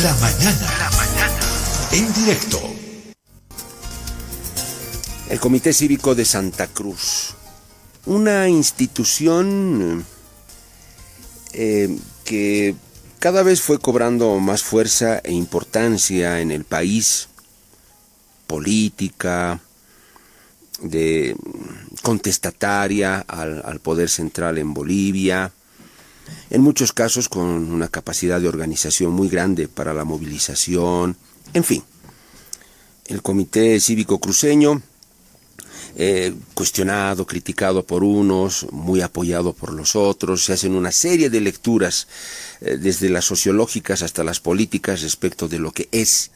La mañana. La mañana. En directo. El Comité Cívico de Santa Cruz. Una institución eh, que cada vez fue cobrando más fuerza e importancia en el país, política, de contestataria al, al, poder central en Bolivia, en muchos casos con una capacidad de organización muy grande para la movilización, en fin. El Comité Cívico Cruceño, eh, cuestionado, criticado por unos, muy apoyado por los otros, se hacen una serie de lecturas, eh, desde las sociológicas hasta las políticas, respecto de lo que es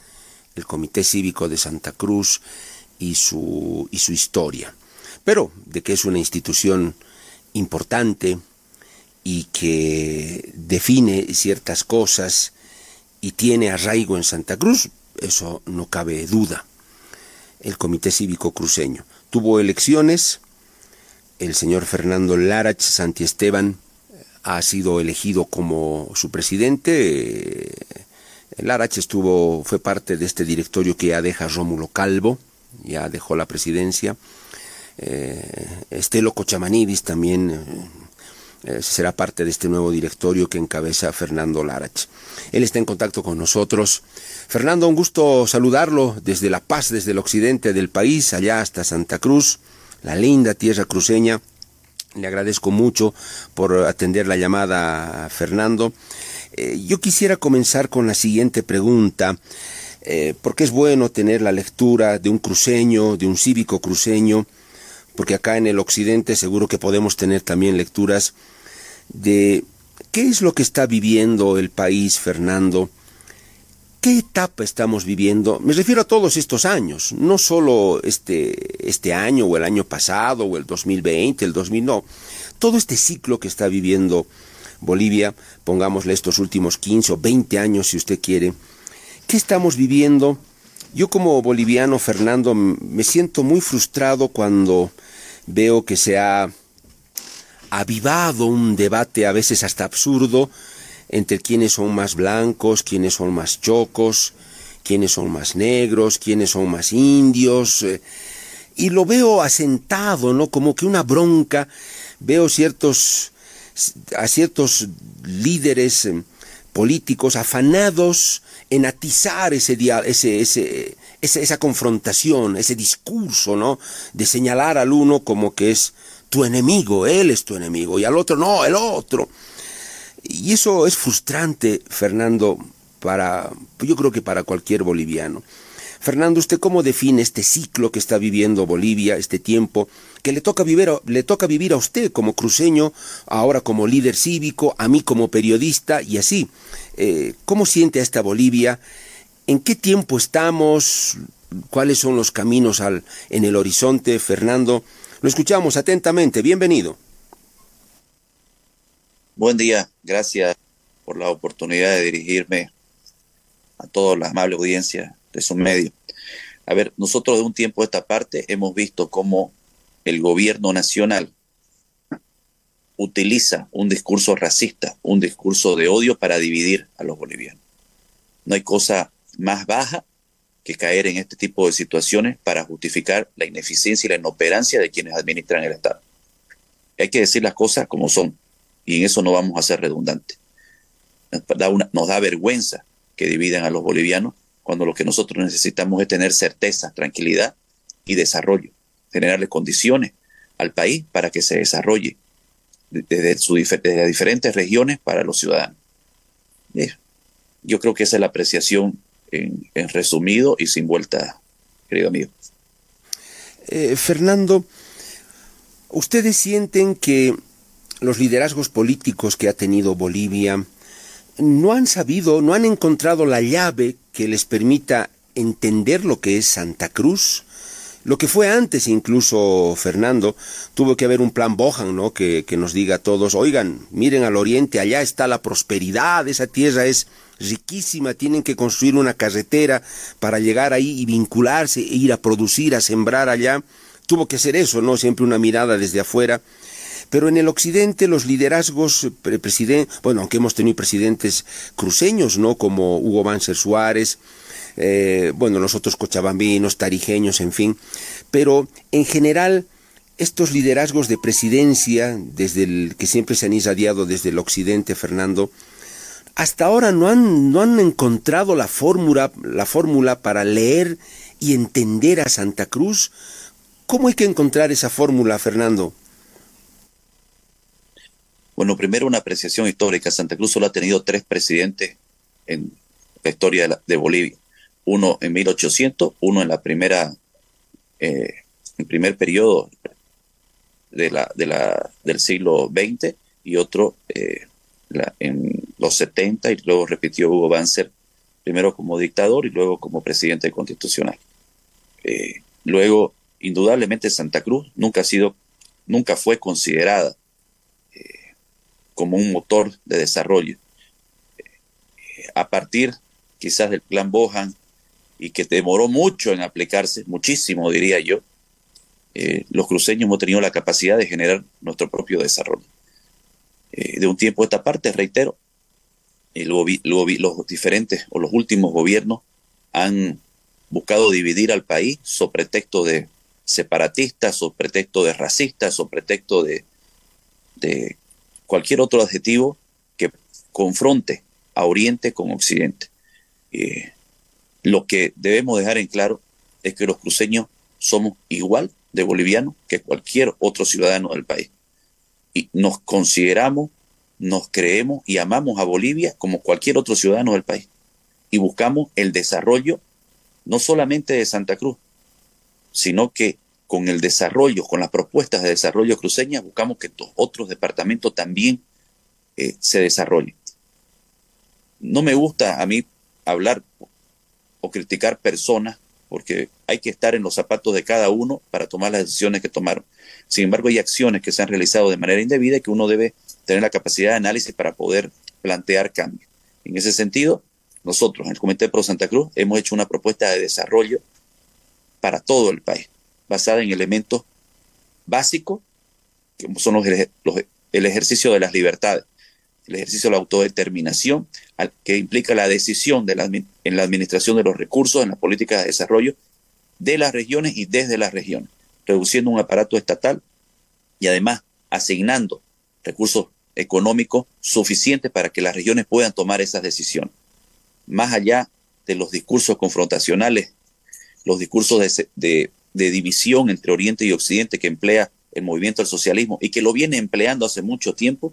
el Comité Cívico de Santa Cruz y su, y su historia. Pero de que es una institución importante y que define ciertas cosas y tiene arraigo en Santa Cruz, eso no cabe duda. El Comité Cívico Cruceño tuvo elecciones, el señor Fernando Larach Santiesteban ha sido elegido como su presidente. Larach estuvo, fue parte de este directorio que ya deja Rómulo Calvo, ya dejó la presidencia. Eh, Estelo Cochamanidis también eh, será parte de este nuevo directorio que encabeza Fernando Larach. Él está en contacto con nosotros. Fernando, un gusto saludarlo desde La Paz, desde el occidente del país, allá hasta Santa Cruz, la linda tierra cruceña. Le agradezco mucho por atender la llamada, Fernando. Eh, yo quisiera comenzar con la siguiente pregunta. Eh, porque es bueno tener la lectura de un cruceño, de un cívico cruceño, porque acá en el occidente seguro que podemos tener también lecturas de qué es lo que está viviendo el país, Fernando, qué etapa estamos viviendo. Me refiero a todos estos años, no solo este, este año o el año pasado o el 2020, el 2000, no, todo este ciclo que está viviendo Bolivia, pongámosle estos últimos 15 o 20 años si usted quiere, ¿Qué estamos viviendo? Yo como boliviano, Fernando, me siento muy frustrado cuando veo que se ha avivado un debate a veces hasta absurdo entre quiénes son más blancos, quiénes son más chocos, quiénes son más negros, quiénes son más indios. Eh, y lo veo asentado, ¿no? Como que una bronca. Veo ciertos a ciertos líderes eh, políticos afanados en atizar ese, ese, ese, esa confrontación, ese discurso, ¿no? De señalar al uno como que es tu enemigo, él es tu enemigo, y al otro no, el otro. Y eso es frustrante, Fernando, para, yo creo que para cualquier boliviano. Fernando, ¿usted cómo define este ciclo que está viviendo Bolivia, este tiempo que le toca vivir, le toca vivir a usted como cruceño, ahora como líder cívico, a mí como periodista y así? Eh, ¿Cómo siente a esta Bolivia? ¿En qué tiempo estamos? ¿Cuáles son los caminos al, en el horizonte? Fernando, lo escuchamos atentamente. Bienvenido. Buen día, gracias por la oportunidad de dirigirme a toda la amable audiencia de su medio. A ver, nosotros de un tiempo a esta parte hemos visto cómo el gobierno nacional utiliza un discurso racista, un discurso de odio para dividir a los bolivianos. No hay cosa más baja que caer en este tipo de situaciones para justificar la ineficiencia y la inoperancia de quienes administran el Estado. Hay que decir las cosas como son y en eso no vamos a ser redundantes. Nos da, vergüenza que dividan a los bolivianos cuando lo que nosotros necesitamos es tener certeza, tranquilidad y desarrollo, generarle condiciones al país para que se desarrolle desde, su, las diferentes regiones para los ciudadanos. Yo creo que esa es la apreciación en, resumido y sin vuelta, querido amigo. Eh, Fernando, ¿ustedes sienten que los liderazgos políticos que ha tenido Bolivia no han sabido, no han encontrado la llave que les permita entender lo que es Santa Cruz? Lo que fue antes incluso, Fernando, tuvo que haber un plan Bohan, ¿no? Que, que nos diga a todos, oigan, miren al oriente, allá está la prosperidad, esa tierra es riquísima, tienen que construir una carretera para llegar ahí y vincularse, e ir a producir, a sembrar allá. Tuvo que hacer eso, ¿no? Siempre una mirada desde afuera. Pero en el occidente los liderazgos, bueno, aunque hemos tenido presidentes cruceños, ¿no? Como Hugo Banzer Suárez, eh, bueno, los otros cochabambinos, tarijeños, en fin. Pero en general, estos liderazgos de presidencia, desde el que siempre se han irradiado desde el occidente, Fernando, hasta ahora no han, no han encontrado la fórmula, la fórmula para leer y entender a Santa Cruz. ¿Cómo hay que encontrar esa fórmula, Fernando? Bueno, primero una apreciación histórica. Santa Cruz solo ha tenido tres presidentes en la historia de, Bolivia. Uno en 1800, uno en la primera, eh, el primer periodo del siglo XX y otro eh, en los 70 y luego repitió Hugo Banzer primero como dictador y luego como presidente constitucional. Eh, luego, indudablemente Santa Cruz nunca ha sido, nunca fue considerada como un motor de desarrollo. a partir quizás del plan Bohan y que demoró mucho en aplicarse, muchísimo diría yo, eh, los cruceños hemos tenido la capacidad de generar nuestro propio desarrollo. Eh, de un tiempo a esta parte, reitero, y luego, los diferentes o los últimos gobiernos han buscado dividir al país sobre pretexto de separatistas, sobre pretexto de racistas, sobre pretexto de cualquier otro adjetivo que confronte a Oriente con Occidente. Eh, lo que debemos dejar en claro es que los cruceños somos igual de boliviano que cualquier otro ciudadano del país. Y nos consideramos, nos creemos y amamos a Bolivia como cualquier otro ciudadano del país. Y buscamos el desarrollo no solamente de Santa Cruz, sino que con el desarrollo, con las propuestas de desarrollo cruceñas, buscamos que otros departamentos también eh, se desarrollen. No me gusta a mí hablar o criticar personas porque hay que estar en los zapatos de cada uno para tomar las decisiones que tomaron. Sin embargo, hay acciones que se han realizado de manera indebida y que uno debe tener la capacidad de análisis para poder plantear cambios. En ese sentido, nosotros en el Comité Pro Santa Cruz hemos hecho una propuesta de desarrollo para todo el país, basada en elementos básicos, que son los, el ejercicio de las libertades, el ejercicio de la autodeterminación, que implica la decisión en la administración de los recursos, en la política de desarrollo de las regiones y desde las regiones, reduciendo un aparato estatal y además asignando recursos económicos suficientes para que las regiones puedan tomar esas decisiones. Más allá de los discursos confrontacionales, los discursos de, de división entre Oriente y Occidente que emplea el movimiento del socialismo y que lo viene empleando hace mucho tiempo,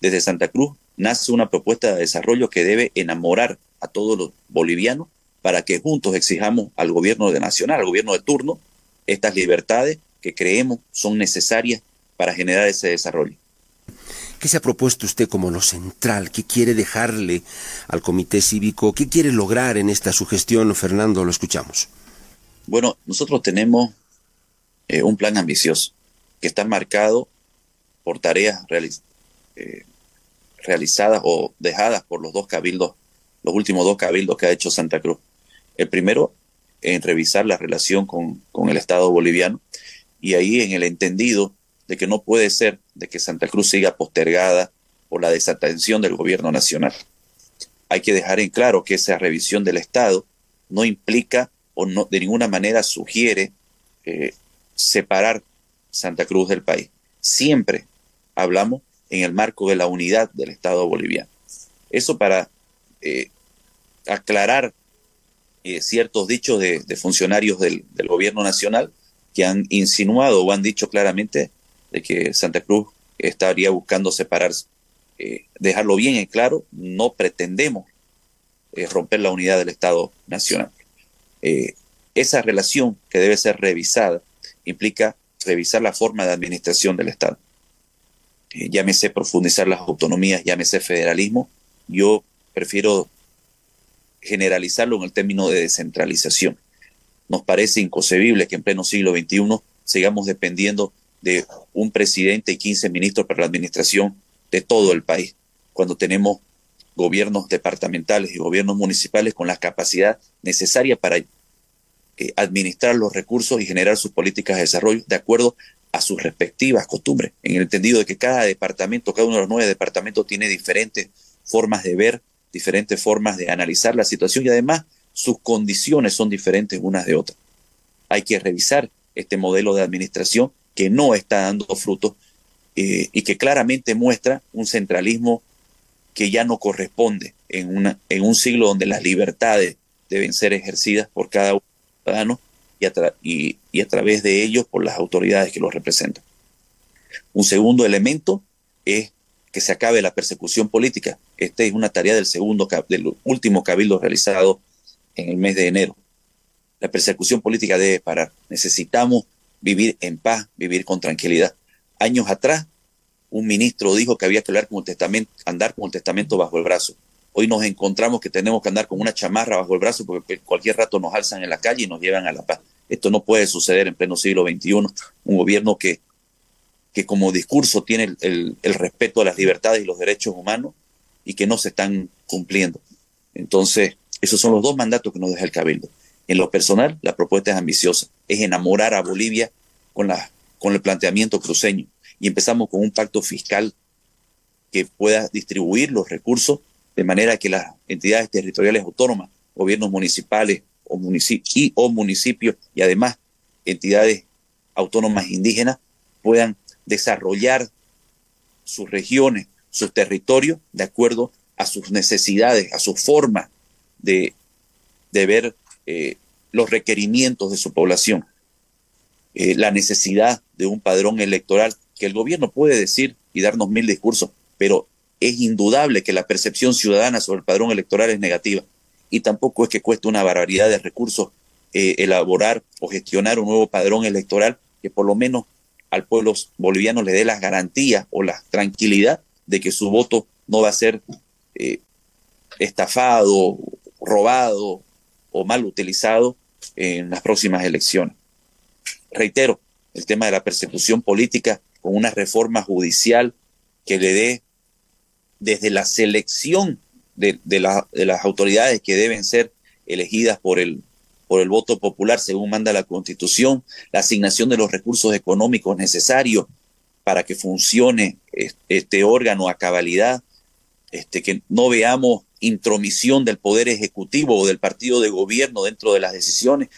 desde Santa Cruz nace una propuesta de desarrollo que debe enamorar a todos los bolivianos para que juntos exijamos al gobierno de nacional, al gobierno de turno, estas libertades que creemos son necesarias para generar ese desarrollo. ¿Qué se ha propuesto usted como lo central? ¿Qué quiere dejarle al comité cívico? ¿Qué quiere lograr en esta sugestión, Fernando? Lo escuchamos. Bueno, nosotros tenemos eh, un plan ambicioso que está marcado por tareas eh, realizadas o dejadas por los dos cabildos, los últimos dos cabildos que ha hecho Santa Cruz. El primero, en revisar la relación con, con el Estado boliviano y ahí en el entendido de que no puede ser de que Santa Cruz siga postergada por la desatención del gobierno nacional. Hay que dejar en claro que esa revisión del Estado no implica o no, de ninguna manera sugiere eh, separar Santa Cruz del país. Siempre hablamos en el marco de la unidad del Estado boliviano. Eso para eh, aclarar eh, ciertos dichos de, funcionarios del, gobierno nacional que han insinuado o han dicho claramente de que Santa Cruz estaría buscando separarse. Dejarlo bien en claro, no pretendemos romper la unidad del Estado nacional. Esa relación que debe ser revisada implica revisar la forma de administración del Estado. Eh, llámese profundizar las autonomías, llámese federalismo, yo prefiero generalizarlo en el término de descentralización. Nos parece inconcebible que en pleno siglo XXI sigamos dependiendo de un presidente y 15 ministros para la administración de todo el país, cuando tenemos gobiernos departamentales y gobiernos municipales con la capacidad necesaria para eh, administrar los recursos y generar sus políticas de desarrollo de acuerdo a sus respectivas costumbres, en el entendido de que cada departamento, cada uno de los nueve departamentos tiene diferentes formas de ver, diferentes formas de analizar la situación y además sus condiciones son diferentes unas de otras. Hay que revisar este modelo de administración que no está dando frutos eh, y que claramente muestra un centralismo que ya no corresponde en, una, en un siglo donde las libertades deben ser ejercidas por cada ciudadano y a, y, y a través de ellos por las autoridades que los representan. Un segundo elemento es que se acabe la persecución política. Esta es una tarea del segundo del último cabildo realizado en el mes de enero. La persecución política debe parar. Necesitamos vivir en paz, vivir con tranquilidad. Años atrás, un ministro dijo que había que hablar con el testamento, andar con el testamento bajo el brazo. Hoy nos encontramos que tenemos que andar con una chamarra bajo el brazo porque cualquier rato nos alzan en la calle y nos llevan a la paz. Esto no puede suceder en pleno siglo XXI. Un gobierno que, que como discurso tiene el, el respeto a las libertades y los derechos humanos y que no se están cumpliendo. Entonces, esos son los dos mandatos que nos deja el Cabildo. En lo personal, la propuesta es ambiciosa, es enamorar a Bolivia con, la, con el planteamiento cruceño. Y empezamos con un pacto fiscal que pueda distribuir los recursos de manera que las entidades territoriales autónomas, gobiernos municipales o y o municipios y además entidades autónomas indígenas puedan desarrollar sus regiones, sus territorios de acuerdo a sus necesidades, a su forma de, de ver eh, los requerimientos de su población, eh, la necesidad de un padrón electoral que el gobierno puede decir y darnos mil discursos, pero es indudable que la percepción ciudadana sobre el padrón electoral es negativa y tampoco es que cueste una barbaridad de recursos eh, elaborar o gestionar un nuevo padrón electoral que por lo menos al pueblo boliviano le dé las garantías o la tranquilidad de que su voto no va a ser estafado, robado o mal utilizado en las próximas elecciones. Reitero, el tema de la persecución política con una reforma judicial que le dé desde la selección de, las autoridades que deben ser elegidas por el, por el voto popular según manda la Constitución, la asignación de los recursos económicos necesarios para que funcione este órgano a cabalidad, este, que no veamos intromisión del Poder Ejecutivo o del partido de gobierno dentro de las decisiones.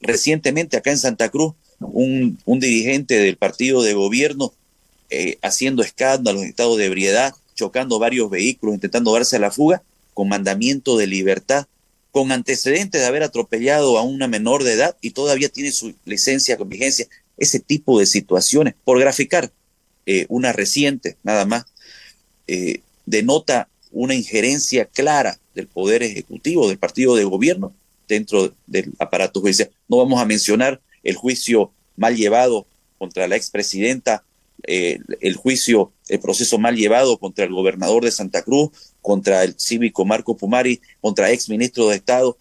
Recientemente acá en Santa Cruz, un, dirigente del partido de gobierno eh, haciendo escándalos en estado de ebriedad, chocando varios vehículos, intentando darse a la fuga, con mandamiento de libertad, con antecedentes de haber atropellado a una menor de edad y todavía tiene su licencia con vigencia. Ese tipo de situaciones, por graficar eh, una reciente nada más, eh, denota una injerencia clara del Poder Ejecutivo, del partido de gobierno dentro del aparato judicial. No vamos a mencionar el juicio mal llevado contra la expresidenta, eh, el juicio, el proceso mal llevado contra el gobernador de Santa Cruz, contra el cívico Marco Pumari, contra ex ministro de Estado,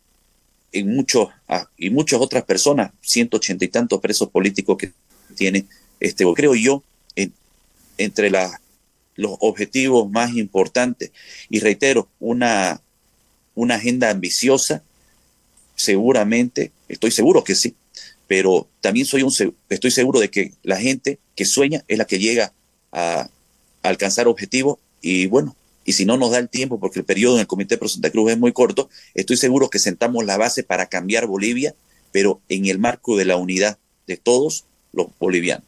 en muchos, ah, y muchas otras personas, ciento ochenta y tantos presos políticos que tiene este, creo yo, entre los objetivos más importantes. Y reitero, una agenda ambiciosa, seguramente, estoy seguro que sí, pero también soy un, estoy seguro de que la gente que sueña es la que llega a, alcanzar objetivos y bueno, y si no nos da el tiempo, porque el periodo en el Comité Pro Santa Cruz es muy corto, estoy seguro que sentamos la base para cambiar Bolivia, pero en el marco de la unidad de todos los bolivianos.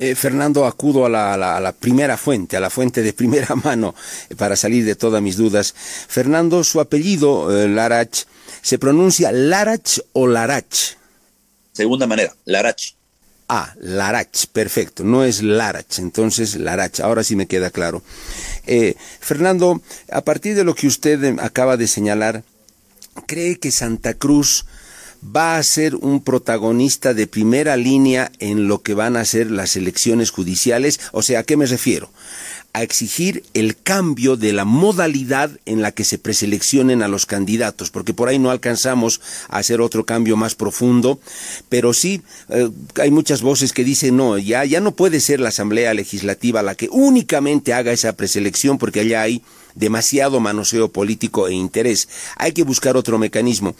Eh, Fernando, acudo a la, primera fuente, a la fuente de primera mano, eh, para salir de todas mis dudas. Fernando, su apellido, eh, Larach, ¿se pronuncia Larach o Larach? Segunda manera, Larach. Ah, Larach, perfecto, no es Larach, entonces Larach, ahora sí me queda claro. Fernando, a partir de lo que usted acaba de señalar, ¿cree que Santa Cruz va a ser un protagonista de primera línea en lo que van a ser las elecciones judiciales. O sea, ¿a qué me refiero? A exigir el cambio de la modalidad en la que se preseleccionen a los candidatos, porque por ahí no alcanzamos a hacer otro cambio más profundo, pero sí eh, hay muchas voces que dicen no, ya, ya no puede ser la Asamblea Legislativa la que únicamente haga esa preselección, porque allá hay demasiado manoseo político e interés. Hay que buscar otro mecanismo.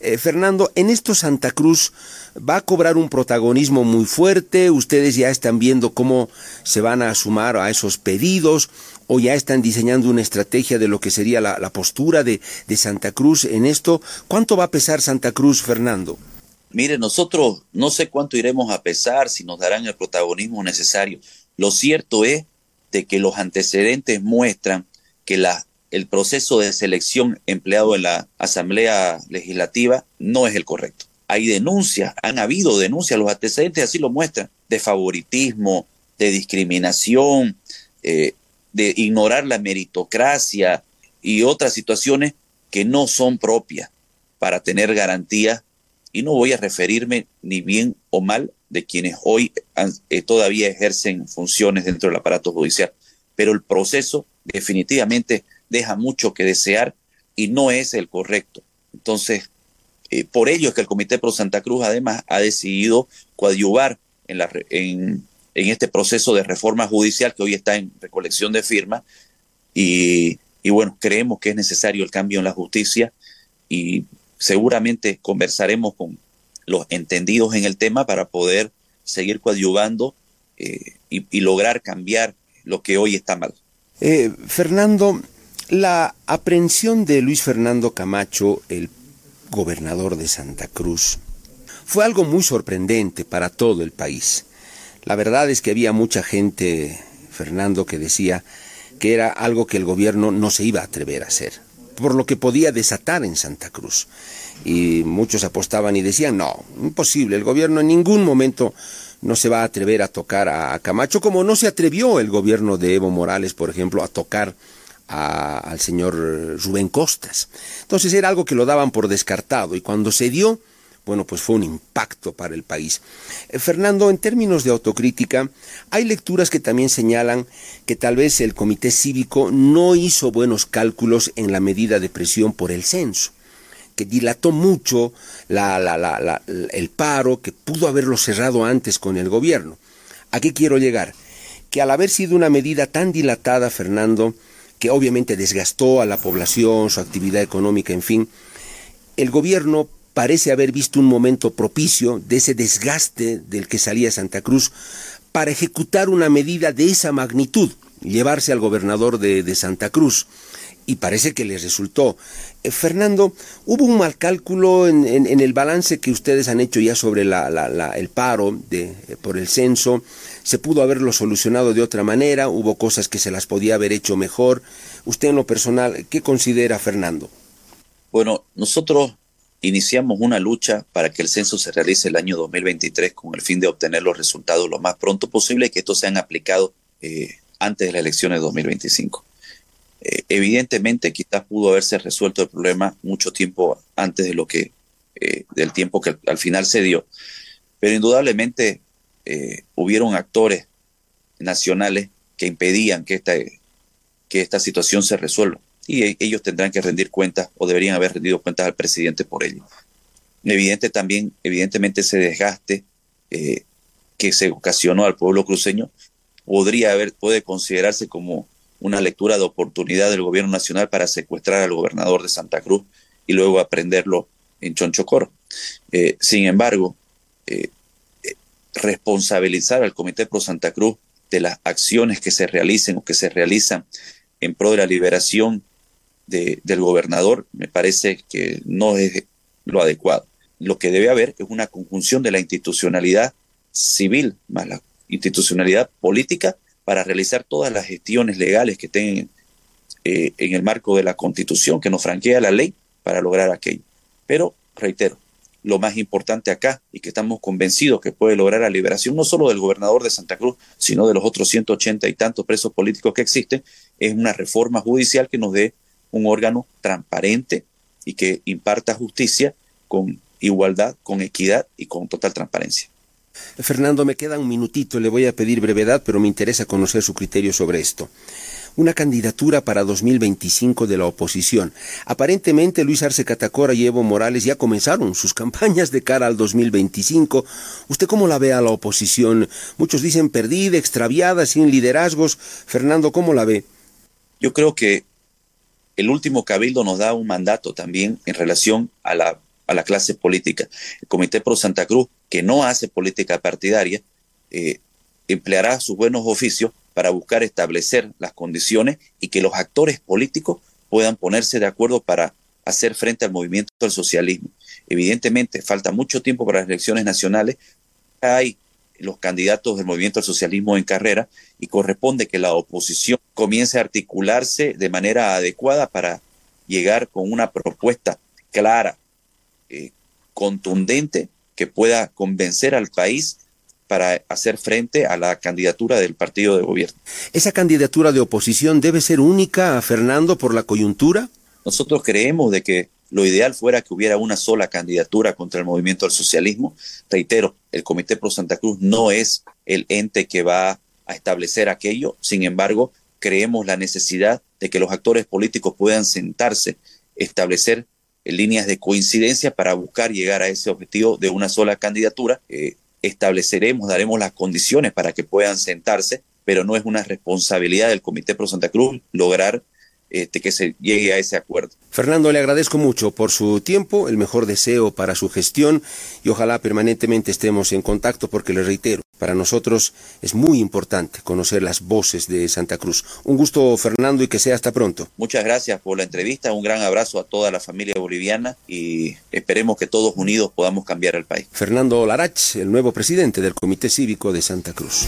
Eh, Fernando, en esto Santa Cruz va a cobrar un protagonismo muy fuerte. Ustedes ya están viendo cómo se van a sumar a esos pedidos o ya están diseñando una estrategia de lo que sería la, postura de, de Santa Cruz en esto. ¿Cuánto va a pesar Santa Cruz, Fernando? Mire, nosotros no sé cuánto iremos a pesar, si nos darán el protagonismo necesario. Lo cierto es de que los antecedentes muestran que la, el proceso de selección empleado en la Asamblea Legislativa no es el correcto. Hay denuncias, han habido denuncias, los antecedentes así lo muestran, de favoritismo, de discriminación, eh, de ignorar la meritocracia y otras situaciones que no son propias para tener garantías. Y no voy a referirme ni bien o mal de quienes hoy eh, todavía ejercen funciones dentro del aparato judicial, pero el proceso definitivamente deja mucho que desear y no es el correcto. Entonces, eh, por ello es que el Comité Pro Santa Cruz además ha decidido coadyuvar en, la, en, en este proceso de reforma judicial que hoy está en recolección de firmas y, bueno, creemos que es necesario el cambio en la justicia y seguramente conversaremos con los entendidos en el tema para poder seguir coadyuvando eh, y, lograr cambiar lo que hoy está mal. Eh, Fernando, la aprehensión de Luis Fernando Camacho, el gobernador de Santa Cruz, fue algo muy sorprendente para todo el país. La verdad es que había mucha gente, Fernando, que decía que era algo que el gobierno no se iba a atrever a hacer, por lo que podía desatar en Santa Cruz. Y muchos apostaban y decían, no, imposible, el gobierno en ningún momento no se va a atrever a tocar a, Camacho, como no se atrevió el gobierno de Evo Morales, por ejemplo, a tocar al señor Rubén Costas. Entonces era algo que lo daban por descartado y cuando se dio, bueno, pues fue un impacto para el país. Eh, Fernando, en términos de autocrítica, hay lecturas que también señalan que tal vez el comité cívico no hizo buenos cálculos en la medida de presión por el censo que dilató mucho el paro, que pudo haberlo cerrado antes con el gobierno. ¿A qué quiero llegar? Que al haber sido una medida tan dilatada, Fernando, que obviamente desgastó a la población, su actividad económica, en fin, el gobierno parece haber visto un momento propicio de ese desgaste del que salía Santa Cruz para ejecutar una medida de esa magnitud, llevarse al gobernador de, Santa Cruz. Y parece que les resultó. Eh, Fernando, ¿hubo un mal cálculo en, el balance que ustedes han hecho ya sobre el paro de, eh, por el censo? ¿Se pudo haberlo solucionado de otra manera? ¿Hubo cosas que se las podía haber hecho mejor? Usted en lo personal, ¿qué considera Fernando? Bueno, nosotros iniciamos una lucha para que el censo se realice el año 2023 con el fin de obtener los resultados lo más pronto posible y que estos sean aplicados eh, antes de las elecciones de 2025. Eh, evidentemente, quizás pudo haberse resuelto el problema mucho tiempo antes de lo que eh, del tiempo que al final se dio, pero indudablemente hubieron actores nacionales que impedían que esta, que esta situación se resuelva y e, ellos tendrán que rendir cuentas o deberían haber rendido cuentas al presidente por ello. Evidente también, evidentemente ese desgaste eh, que se ocasionó al pueblo cruceño podría haber, puede considerarse como una lectura de oportunidad del gobierno nacional para secuestrar al gobernador de Santa Cruz y luego aprenderlo en Chonchocoro. Eh, sin embargo, eh, responsabilizar al Comité Pro Santa Cruz de las acciones que se realicen o que se realizan en pro de la liberación del gobernador me parece que no es lo adecuado. Lo que debe haber es una conjunción de la institucionalidad civil más la institucionalidad política para realizar todas las gestiones legales que tengan eh, en el marco de la constitución que nos franquea la ley para lograr aquello. Pero, reitero, lo más importante acá y que estamos convencidos que puede lograr la liberación no solo del gobernador de Santa Cruz, sino de los otros 180 y tantos presos políticos que existen, es una reforma judicial que nos dé un órgano transparente y que imparta justicia con igualdad, con equidad y con total transparencia. Fernando, me queda un minutito, le voy a pedir brevedad, pero me interesa conocer su criterio sobre esto. Una candidatura para 2025 de la oposición. Aparentemente Luis Arce Catacora y Evo Morales ya comenzaron sus campañas de cara al 2025. ¿Usted cómo la ve a la oposición? Muchos dicen perdida, extraviada, sin liderazgos. Fernando, ¿cómo la ve? Yo creo que el último cabildo nos da un mandato también en relación a la, a la clase política. El Comité Pro Santa Cruz, que no hace política partidaria, eh, empleará sus buenos oficios para buscar establecer las condiciones y que los actores políticos puedan ponerse de acuerdo para hacer frente al movimiento del socialismo. Evidentemente, falta mucho tiempo para las elecciones nacionales. Hay los candidatos del movimiento al socialismo en carrera y corresponde que la oposición comience a articularse de manera adecuada para llegar con una propuesta clara, eh, contundente, que pueda convencer al país para hacer frente a la candidatura del partido de gobierno. ¿Esa candidatura de oposición debe ser única, a Fernando, por la coyuntura? Nosotros creemos de que lo ideal fuera que hubiera una sola candidatura contra el movimiento del socialismo. Reitero, el Comité Pro Santa Cruz no es el ente que va a establecer aquello. Sin embargo, creemos la necesidad de que los actores políticos puedan sentarse, establecer líneas de coincidencia para buscar llegar a ese objetivo de una sola candidatura. Eh, estableceremos, daremos las condiciones para que puedan sentarse, pero no es una responsabilidad del Comité Pro Santa Cruz lograr este, que se llegue a ese acuerdo. Fernando, le agradezco mucho por su tiempo, el mejor deseo para su gestión y ojalá permanentemente estemos en contacto porque le reitero, para nosotros es muy importante conocer las voces de Santa Cruz. Un gusto, Fernando, y que sea hasta pronto. Muchas gracias por la entrevista, un gran abrazo a toda la familia boliviana y esperemos que todos unidos podamos cambiar el país. Fernando Larach, el nuevo presidente del Comité Cívico de Santa Cruz.